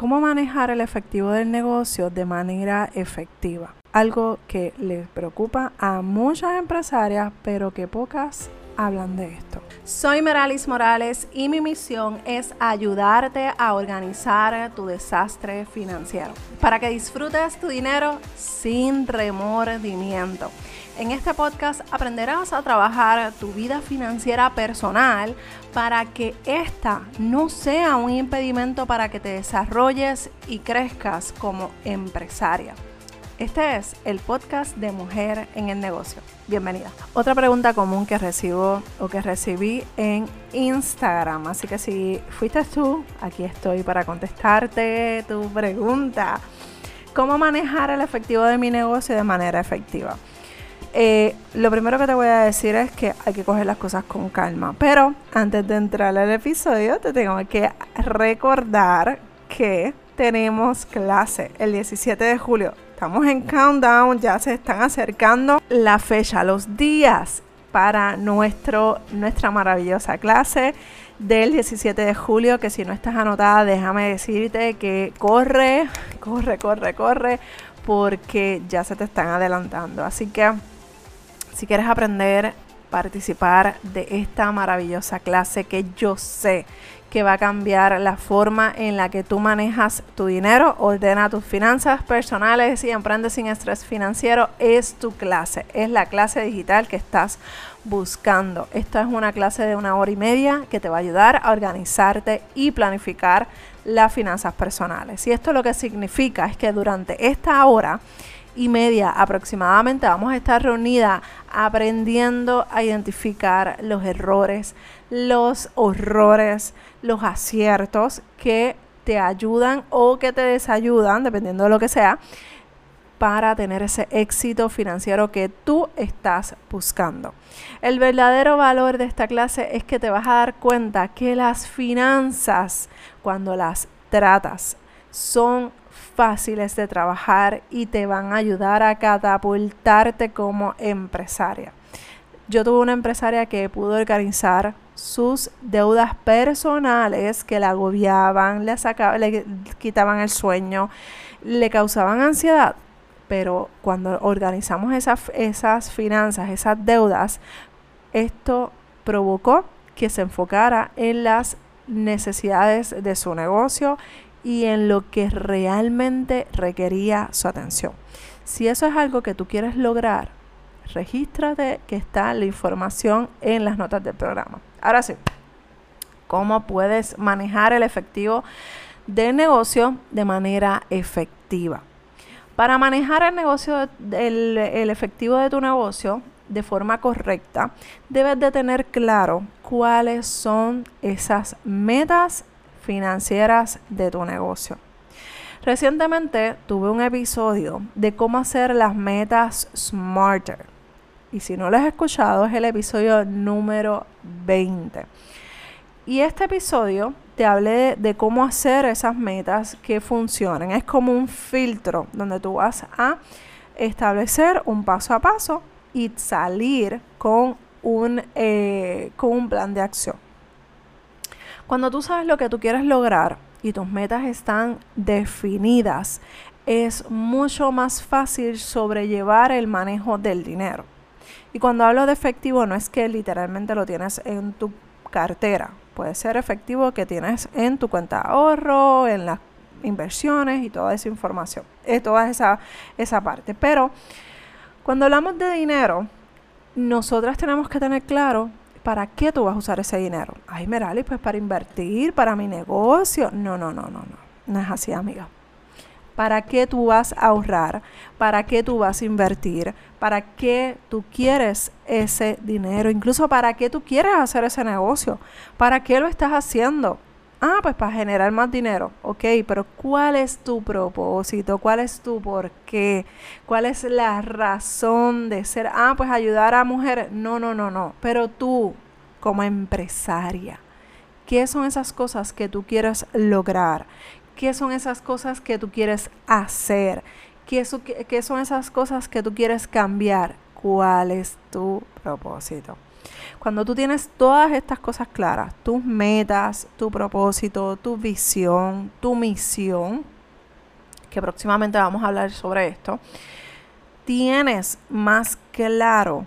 cómo manejar el efectivo del negocio de manera efectiva. Algo que les preocupa a muchas empresarias, pero que pocas hablan de esto. Soy Meralis Morales y mi misión es ayudarte a organizar tu desastre financiero para que disfrutes tu dinero sin remordimiento. En este podcast aprenderás a trabajar tu vida financiera personal para que esta no sea un impedimento para que te desarrolles y crezcas como empresaria. Este es el podcast de Mujer en el Negocio. Bienvenida. Otra pregunta común que recibo o que recibí en Instagram. Así que si fuiste tú, aquí estoy para contestarte tu pregunta. ¿Cómo manejar el efectivo de mi negocio de manera efectiva? Eh, lo primero que te voy a decir es que hay que coger las cosas con calma. Pero antes de entrar al episodio, te tengo que recordar que tenemos clase el 17 de julio Estamos en countdown, ya se están acercando la fecha, los días para nuestro, nuestra maravillosa clase del 17 de julio, que si no estás anotada, déjame decirte que corre, corre, corre, corre, porque ya se te están adelantando. Así que si quieres aprender, participar de esta maravillosa clase que yo sé que va a cambiar la forma en la que tú manejas tu dinero, ordena tus finanzas personales y emprendes sin estrés financiero, es tu clase, es la clase digital que estás buscando. Esta es una clase de una hora y media que te va a ayudar a organizarte y planificar las finanzas personales. Y esto lo que significa es que durante esta hora y media aproximadamente vamos a estar reunidas aprendiendo a identificar los errores, los horrores, los aciertos que te ayudan o que te desayudan, dependiendo de lo que sea, para tener ese éxito financiero que tú estás buscando. El verdadero valor de esta clase es que te vas a dar cuenta que las finanzas, cuando las tratas, son fáciles de trabajar y te van a ayudar a catapultarte como empresaria. Yo tuve una empresaria que pudo organizar sus deudas personales que la agobiaban, le, sacaban, le quitaban el sueño, le causaban ansiedad. Pero cuando organizamos esas, esas finanzas, esas deudas, esto provocó que se enfocara en las necesidades de su negocio y en lo que realmente requería su atención. Si eso es algo que tú quieres lograr, regístrate que está la información en las notas del programa. Ahora sí, ¿cómo puedes manejar el efectivo del negocio de manera efectiva? Para manejar el negocio, el, el efectivo de tu negocio de forma correcta, debes de tener claro cuáles son esas metas financieras de tu negocio. Recientemente tuve un episodio de cómo hacer las metas smarter. Y si no lo has escuchado, es el episodio número 20. Y este episodio te hablé de, cómo hacer esas metas que funcionen. Es como un filtro donde tú vas a establecer un paso a paso y salir con un, eh, con un plan de acción. Cuando tú sabes lo que tú quieres lograr y tus metas están definidas, es mucho más fácil sobrellevar el manejo del dinero. Y cuando hablo de efectivo no es que literalmente lo tienes en tu cartera, puede ser efectivo que tienes en tu cuenta de ahorro, en las inversiones y toda esa información, eh, toda esa, esa parte. Pero cuando hablamos de dinero, nosotras tenemos que tener claro ¿para qué tú vas a usar ese dinero? Ay, Merali, pues para invertir, para mi negocio. No, no, no, no, no. No es así, amiga. ¿Para qué tú vas a ahorrar? ¿Para qué tú vas a invertir? ¿Para qué tú quieres ese dinero? Incluso para qué tú quieres hacer ese negocio. ¿Para qué lo estás haciendo? Ah, pues para generar más dinero. Ok, pero ¿cuál es tu propósito? ¿Cuál es tu por qué? ¿Cuál es la razón de ser? Ah, pues ayudar a mujeres. No, no, no, no. Pero tú, como empresaria, ¿qué son esas cosas que tú quieres lograr? ¿Qué son esas cosas que tú quieres hacer? ¿Qué, son esas cosas que tú quieres cambiar? ¿Cuál es tu propósito? Cuando tú tienes todas estas cosas claras, tus metas, tu propósito, tu visión, tu misión, que próximamente vamos a hablar sobre esto, tienes más claro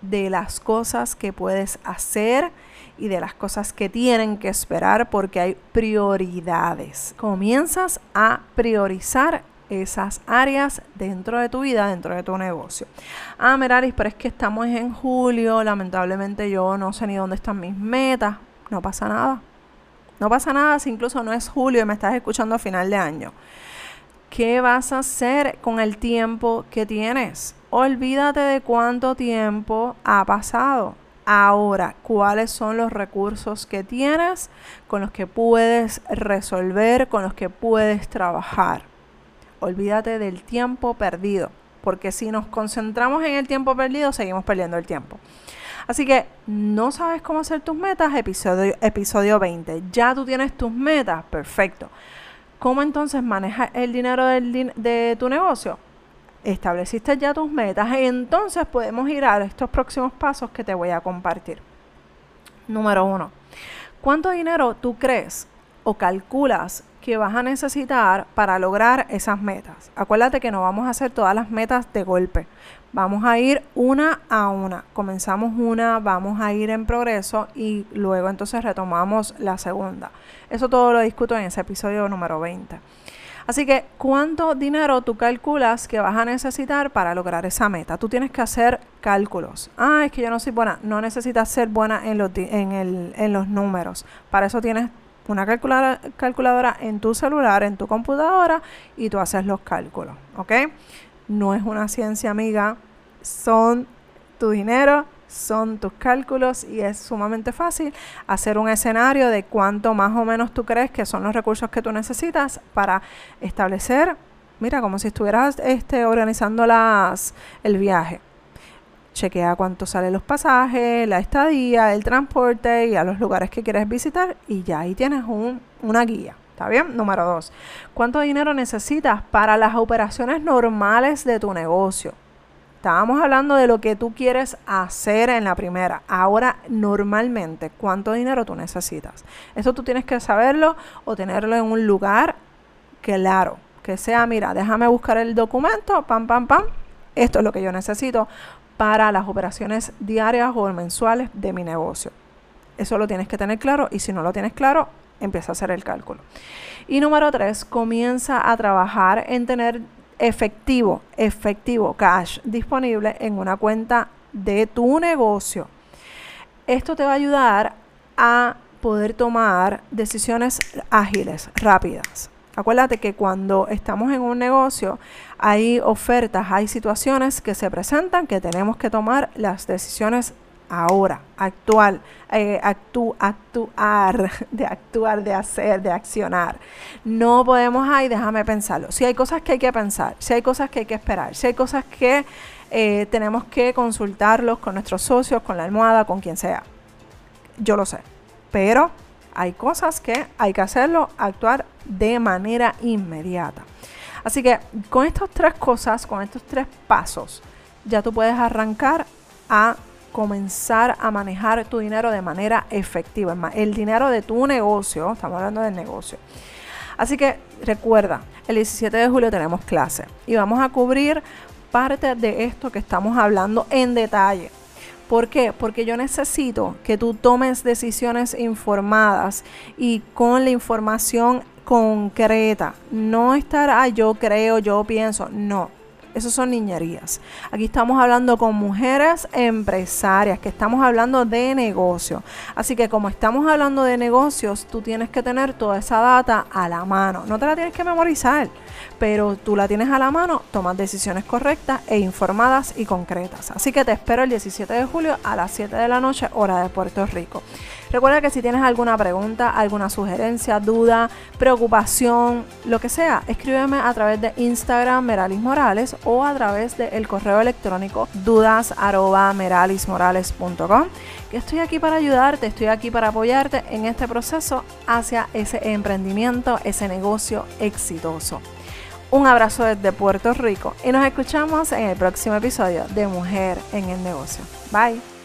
de las cosas que puedes hacer y de las cosas que tienen que esperar porque hay prioridades. Comienzas a priorizar esas áreas dentro de tu vida, dentro de tu negocio. Ah, Meraris, pero es que estamos en julio, lamentablemente yo no sé ni dónde están mis metas. No pasa nada. No pasa nada si incluso no es julio y me estás escuchando a final de año. ¿Qué vas a hacer con el tiempo que tienes? Olvídate de cuánto tiempo ha pasado. Ahora, ¿cuáles son los recursos que tienes con los que puedes resolver, con los que puedes trabajar? Olvídate del tiempo perdido, porque si nos concentramos en el tiempo perdido, seguimos perdiendo el tiempo. Así que no sabes cómo hacer tus metas, episodio, episodio 20. Ya tú tienes tus metas, perfecto. ¿Cómo entonces manejas el dinero de tu negocio? Estableciste ya tus metas, entonces podemos ir a estos próximos pasos que te voy a compartir. Número uno, ¿cuánto dinero tú crees o calculas que vas a necesitar para lograr esas metas. Acuérdate que no vamos a hacer todas las metas de golpe. Vamos a ir una a una. Comenzamos una, vamos a ir en progreso y luego entonces retomamos la segunda. Eso todo lo discuto en ese episodio número 20. Así que, ¿cuánto dinero tú calculas que vas a necesitar para lograr esa meta? Tú tienes que hacer cálculos. Ah, es que yo no soy buena. No necesitas ser buena en los, en, el, en los números. Para eso tienes una calculadora, calculadora en tu celular, en tu computadora y tú haces los cálculos, ¿ok? No es una ciencia amiga, son tu dinero, son tus cálculos y es sumamente fácil hacer un escenario de cuánto más o menos tú crees que son los recursos que tú necesitas para establecer, mira, como si estuvieras este, organizando las, el viaje chequea cuánto salen los pasajes, la estadía, el transporte y a los lugares que quieres visitar y ya ahí tienes un, una guía. ¿Está bien? Número dos, ¿cuánto dinero necesitas para las operaciones normales de tu negocio? Estábamos hablando de lo que tú quieres hacer en la primera. Ahora, normalmente, ¿cuánto dinero tú necesitas? Eso tú tienes que saberlo o tenerlo en un lugar claro. Que sea, mira, déjame buscar el documento, pam, pam, pam. Esto es lo que yo necesito para las operaciones diarias o mensuales de mi negocio. Eso lo tienes que tener claro y si no lo tienes claro, empieza a hacer el cálculo. Y número tres, comienza a trabajar en tener efectivo, efectivo, cash disponible en una cuenta de tu negocio. Esto te va a ayudar a poder tomar decisiones ágiles, rápidas. Acuérdate que cuando estamos en un negocio hay ofertas, hay situaciones que se presentan que tenemos que tomar las decisiones ahora, actual, eh, actuar, de actuar, de hacer, de accionar. No podemos, ay, déjame pensarlo. Si hay cosas que hay que pensar, si hay cosas que hay que esperar, si hay cosas que eh, tenemos que consultarlos con nuestros socios, con la almohada, con quien sea. Yo lo sé. Pero hay cosas que hay que hacerlo, actuar de manera inmediata. Así que con estas tres cosas, con estos tres pasos, ya tú puedes arrancar a comenzar a manejar tu dinero de manera efectiva. El dinero de tu negocio, estamos hablando del negocio. Así que recuerda, el 17 de julio tenemos clase y vamos a cubrir parte de esto que estamos hablando en detalle. ¿Por qué? Porque yo necesito que tú tomes decisiones informadas y con la información concreta. No estar, ah, yo creo, yo pienso. No, eso son niñerías. Aquí estamos hablando con mujeres empresarias, que estamos hablando de negocio. Así que como estamos hablando de negocios, tú tienes que tener toda esa data a la mano. No te la tienes que memorizar pero tú la tienes a la mano, tomas decisiones correctas e informadas y concretas. Así que te espero el 17 de julio a las 7 de la noche, hora de Puerto Rico. Recuerda que si tienes alguna pregunta, alguna sugerencia, duda, preocupación, lo que sea, escríbeme a través de Instagram Meralis Morales o a través del correo electrónico dudas que estoy aquí para ayudarte, estoy aquí para apoyarte en este proceso hacia ese emprendimiento, ese negocio exitoso. Un abrazo desde Puerto Rico y nos escuchamos en el próximo episodio de Mujer en el Negocio. Bye.